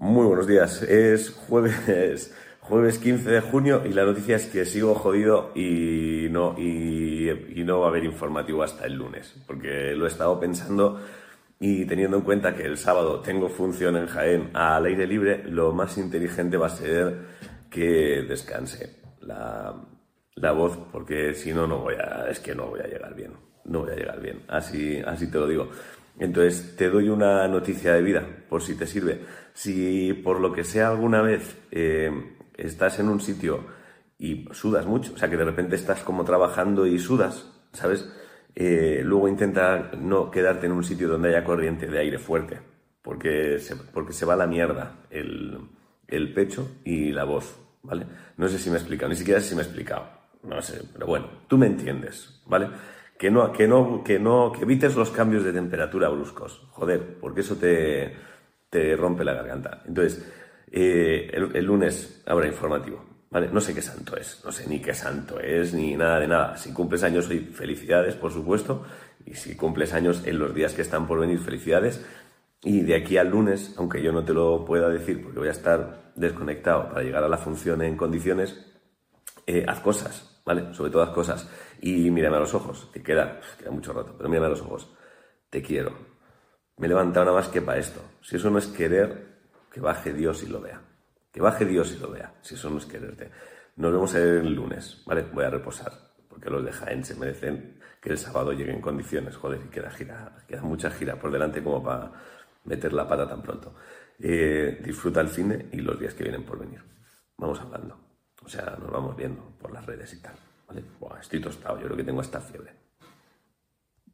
Muy buenos días. Es jueves, jueves 15 de junio y la noticia es que sigo jodido y no, y, no va a haber informativo hasta el lunes, porque lo he estado pensando y teniendo en cuenta que el sábado tengo función en Jaén al aire libre, lo más inteligente va a ser que descanse la, la voz, porque si no, no voy a, es que no voy a llegar bien, no voy a llegar bien, así, así te lo digo. Entonces, te doy una noticia de vida, por si te sirve. Si por lo que sea alguna vez eh, estás en un sitio y sudas mucho, o sea, que de repente estás como trabajando y sudas, ¿sabes? Eh, luego intenta no quedarte en un sitio donde haya corriente de aire fuerte, porque se, porque se va la mierda el, el pecho y la voz, ¿vale? No sé si me he explicado, ni siquiera sé si me he explicado, no sé, pero bueno, tú me entiendes, ¿vale? Que no, que no, que no, que evites los cambios de temperatura bruscos, joder, porque eso te, te rompe la garganta. Entonces, eh, el, lunes habrá informativo, ¿vale? No sé qué santo es, no sé ni qué santo es, ni nada de nada. Si cumples años hoy, felicidades, por supuesto, y si cumples años en los días que están por venir, felicidades. Y de aquí al lunes, aunque yo no te lo pueda decir porque voy a estar desconectado para llegar a la función en condiciones, eh, haz cosas, ¿vale? Sobre todo haz cosas. Y mírame a los ojos, que queda, queda mucho rato, pero mírame a los ojos. Te quiero. Me he levantado nada más que para esto. Si eso no es querer, que baje Dios y lo vea. Que baje Dios y lo vea, si eso no es quererte. Nos vemos el lunes, ¿vale? Voy a reposar, porque los de Jaén se merecen que el sábado llegue en condiciones. Joder, y queda gira, queda mucha gira por delante como para meter la pata tan pronto. Eh, disfruta el cine y los días que vienen por venir. Vamos hablando. O sea, nos vamos viendo por las redes y tal. ¿vale? estoy tostado, yo creo que tengo esta fiebre.